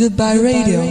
Goodbye Radio.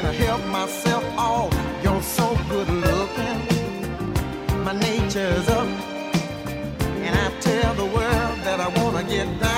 can help myself. Oh, you're so good looking. My nature's up, and I tell the world that I wanna get down.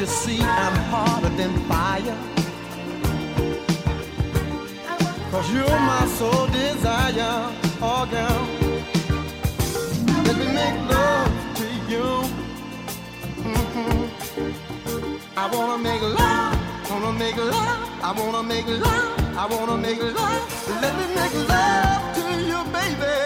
You see I'm harder than fire? Cause you're my sole desire, oh girl. Let me make love to you. Mhm. I wanna make love, wanna make love, I wanna make love, I wanna make love. Let me make love to you, baby.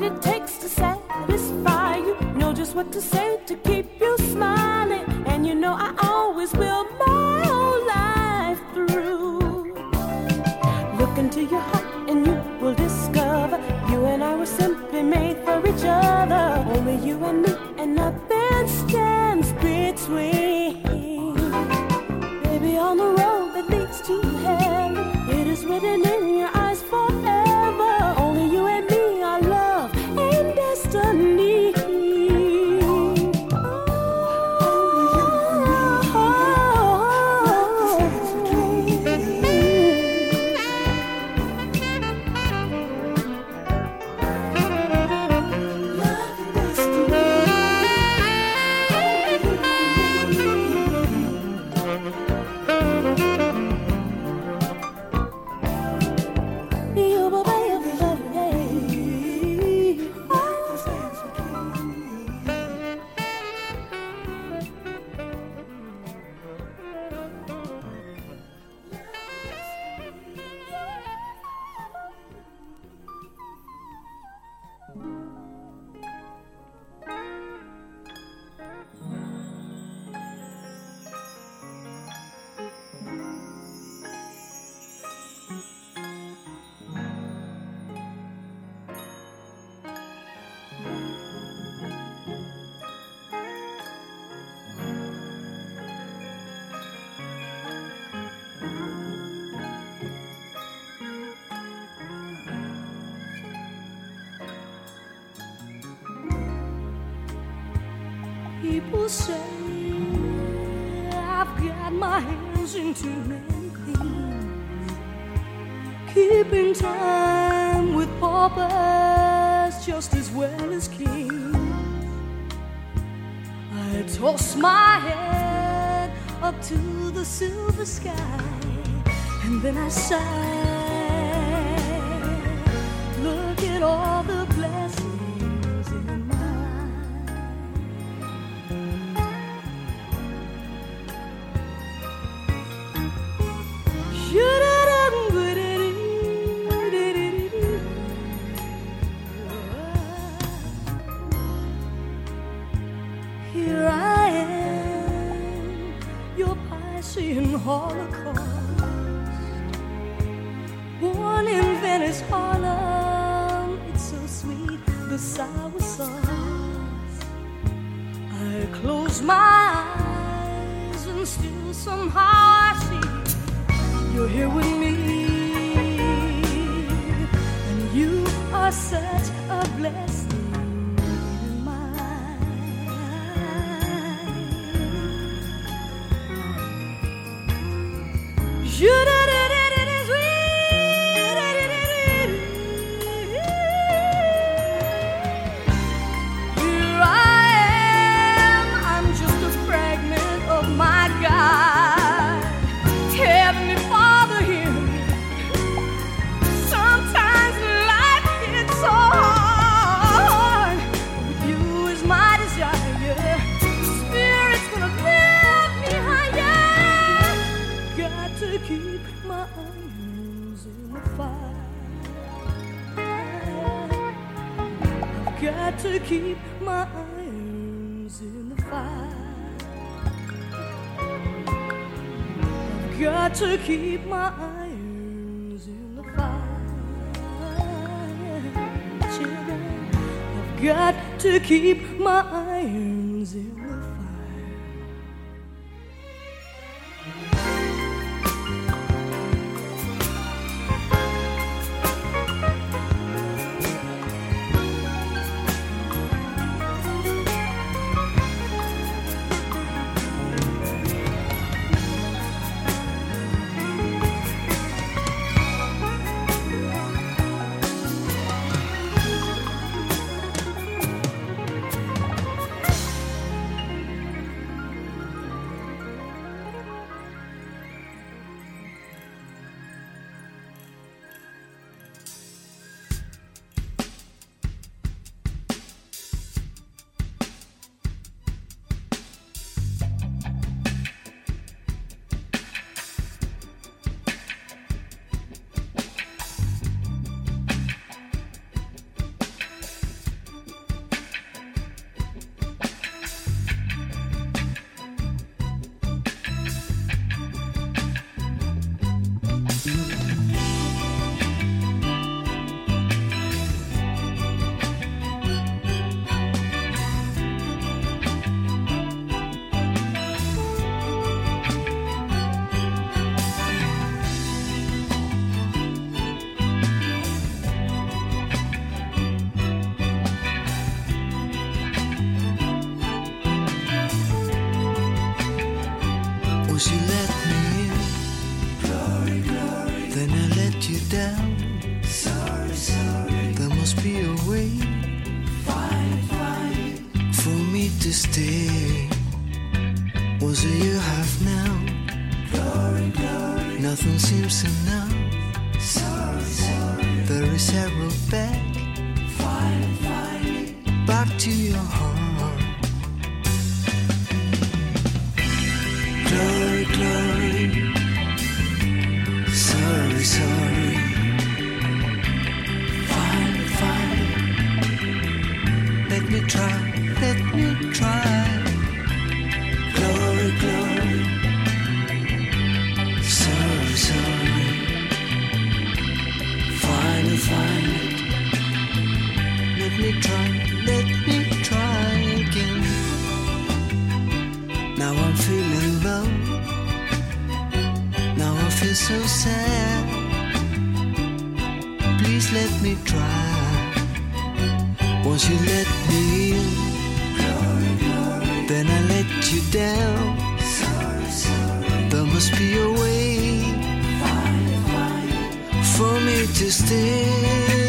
what it takes to satisfy you. Know just what to say to keep you smiling. And you know I always will my whole life through. Look into your heart and you will discover you and I were simply made for each other. Only you and me. than I sigh. to keep my irons in the fire. I've got to keep my irons in the fire. Children, I've got to keep my irons in Once you let me in, glory, glory. then I let you down. There must be a way find, find. for me to stay.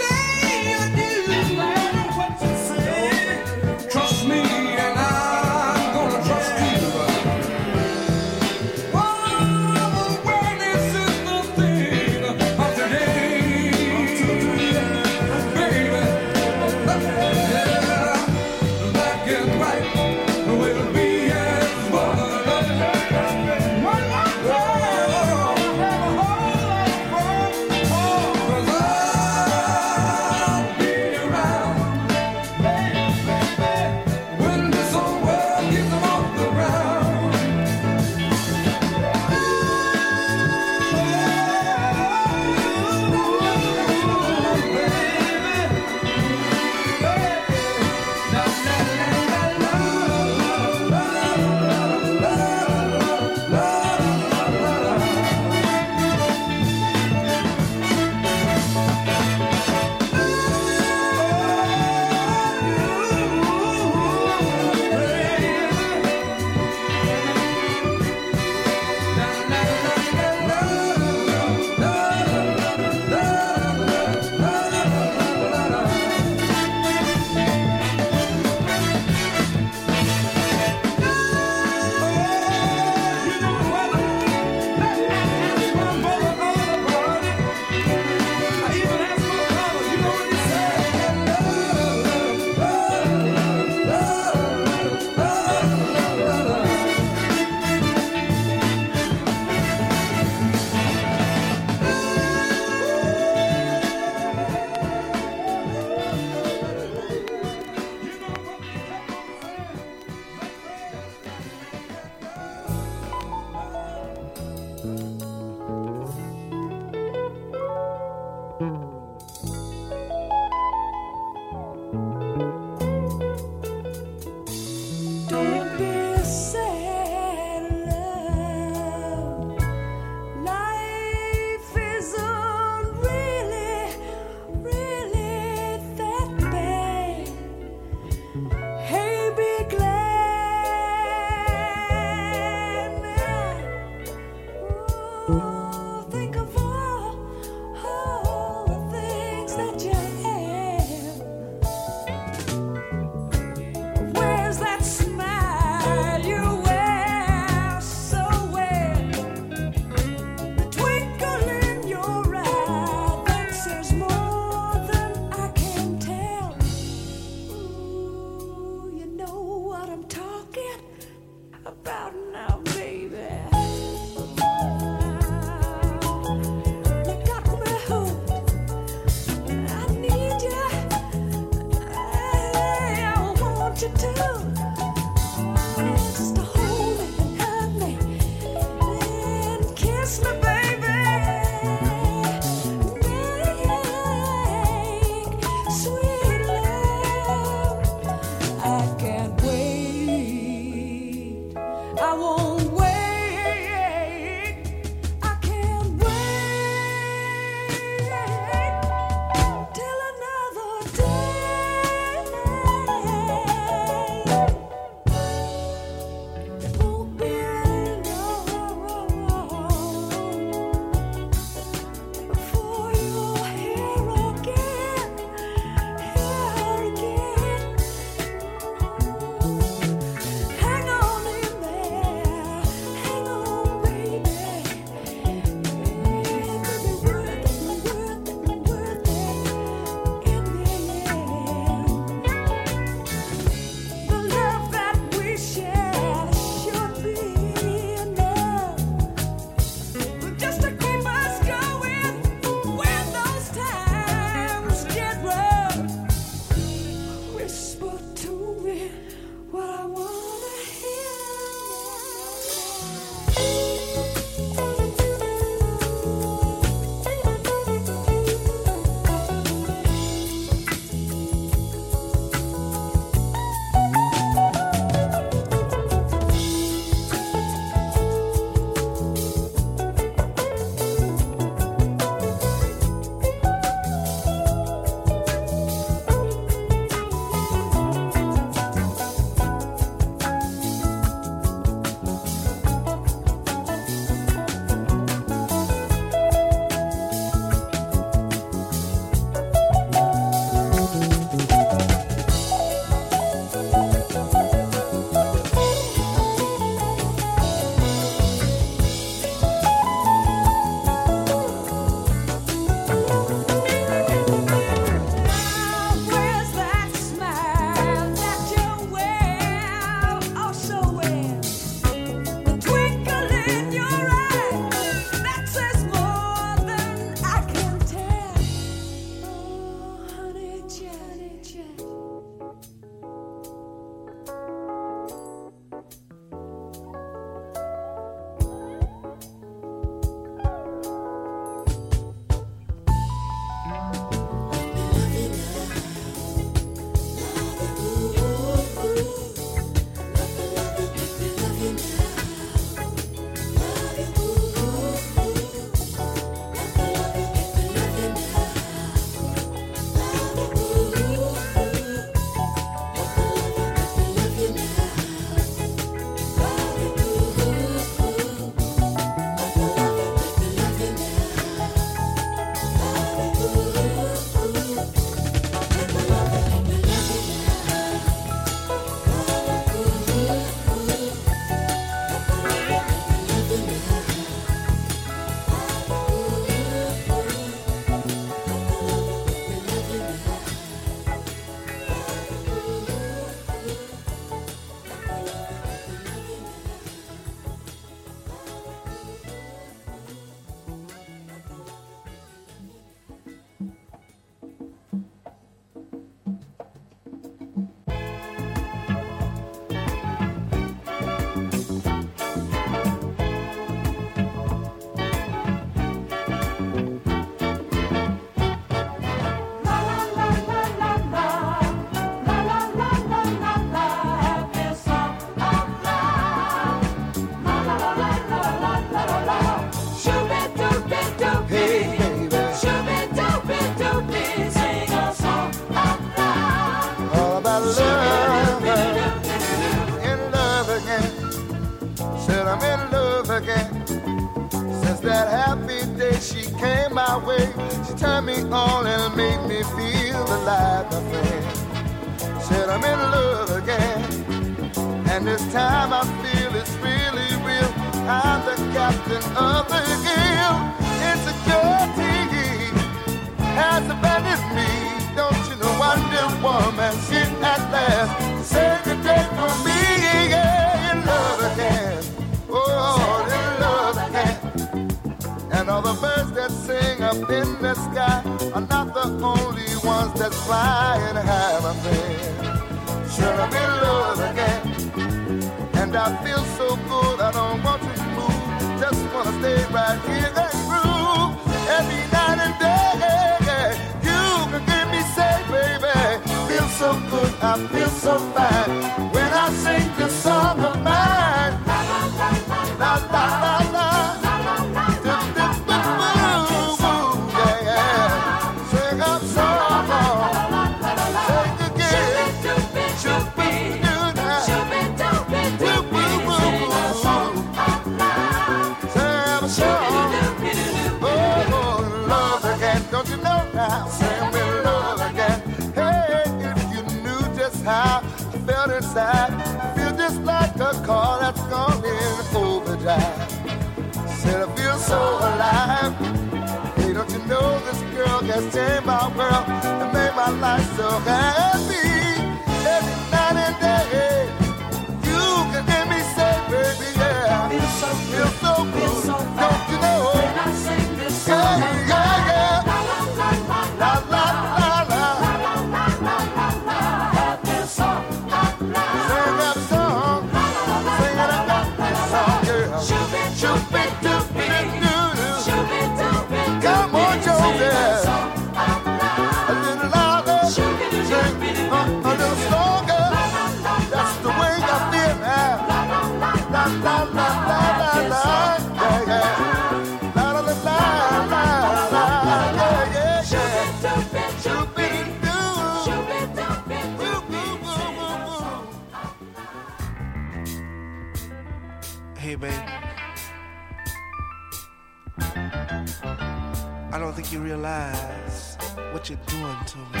don't think you realize what you're doing to me.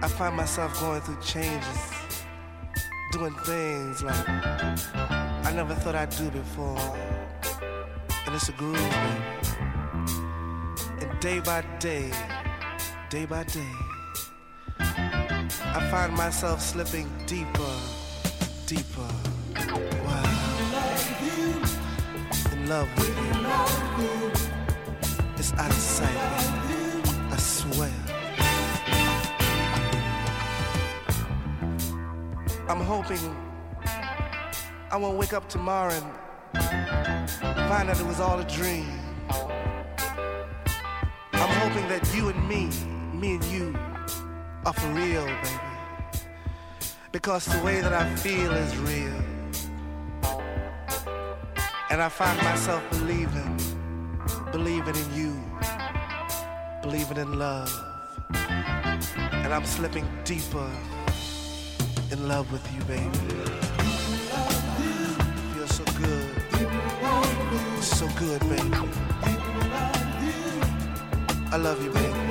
I find myself going through changes, doing things like I never thought I'd do before. And it's a groove. And day by day, day by day, I find myself slipping deeper, deeper. Wow. In love with you. It's out of sight. I swear. I'm hoping I won't wake up tomorrow and find out it was all a dream. I'm hoping that you and me, me and you, are for real, baby. Because the way that I feel is real. And I find myself believing believing in you, believing in love. And I'm slipping deeper in love with you, baby. I feel so good, so good, baby. I love you, baby.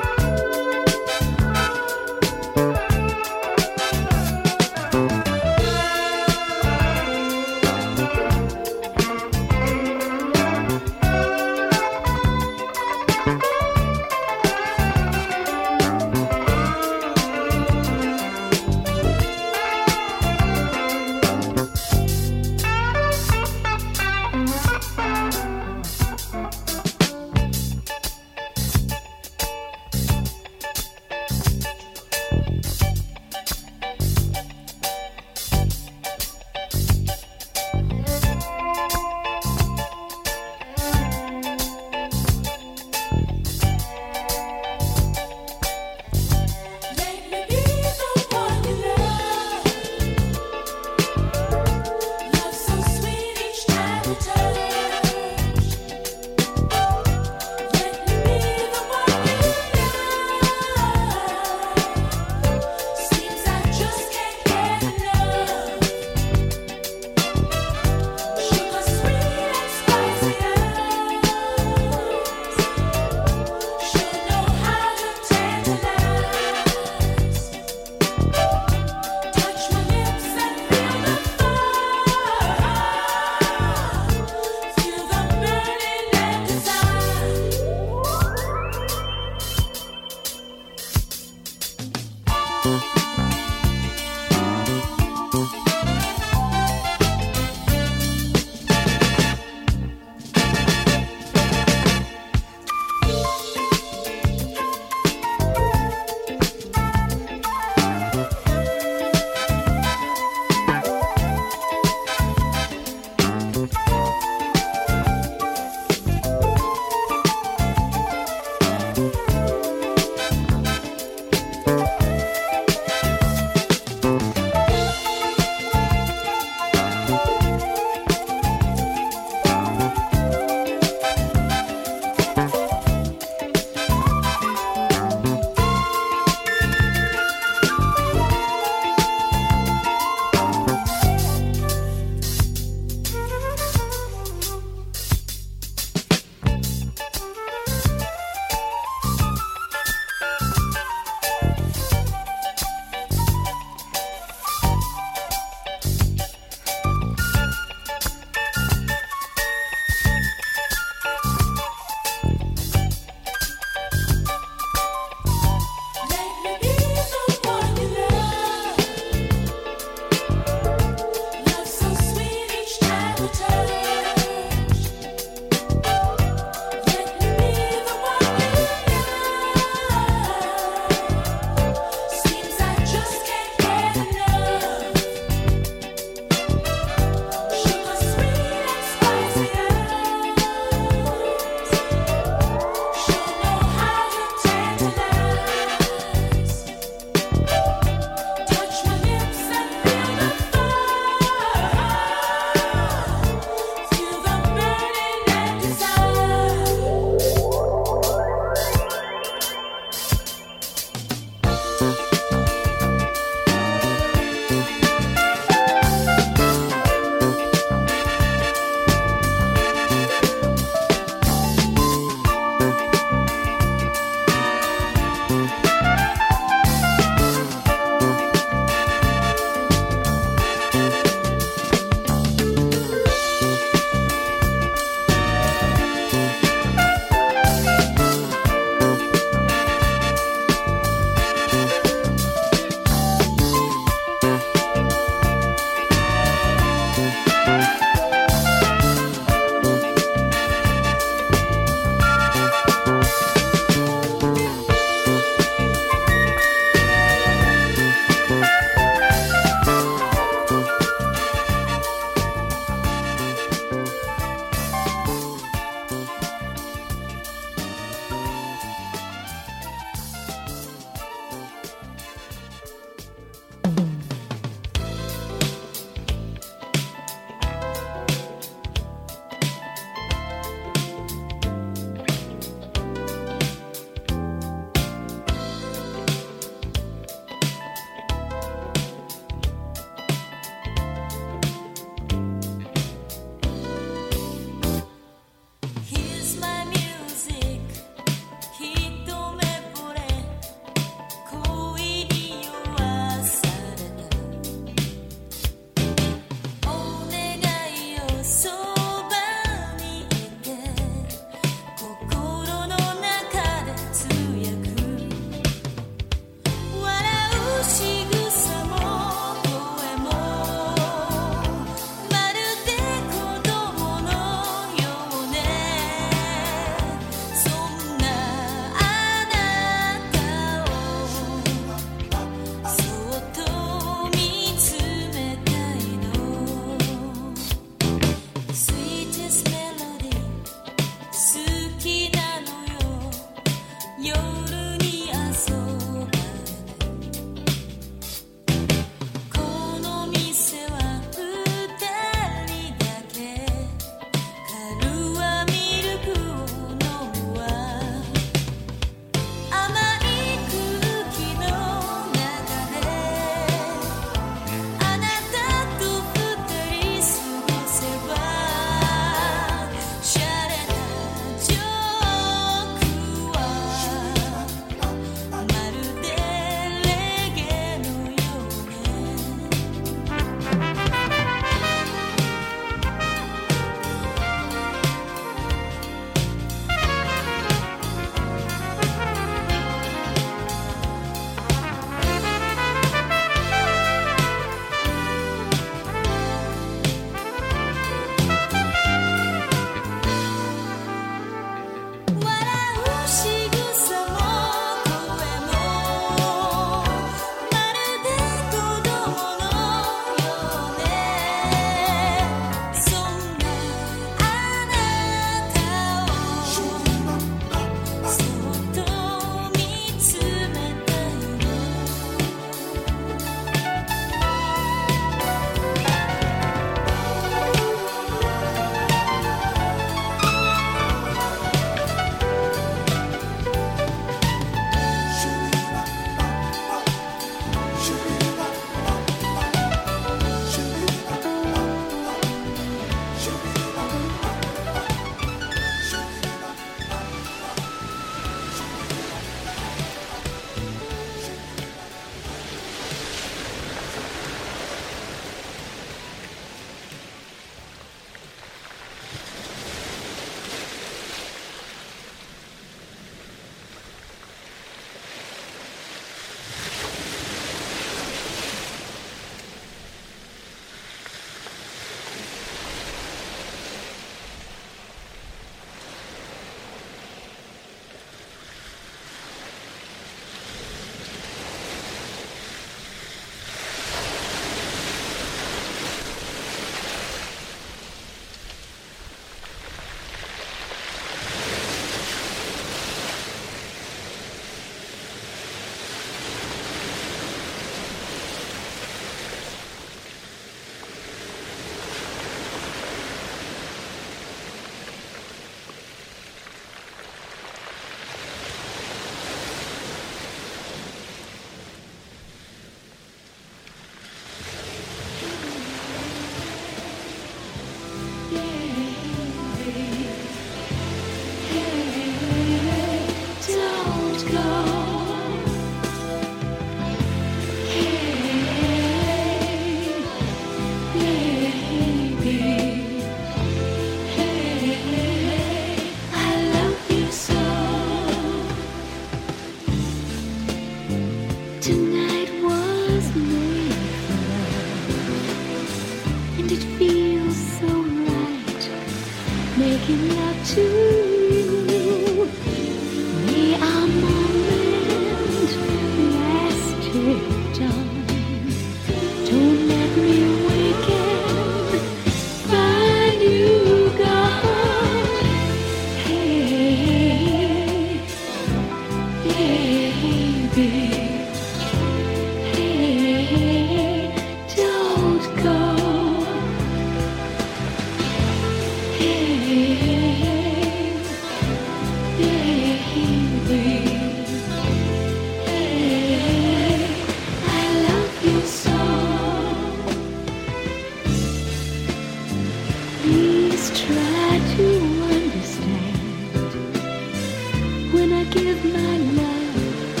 give my love,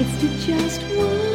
it's to just one.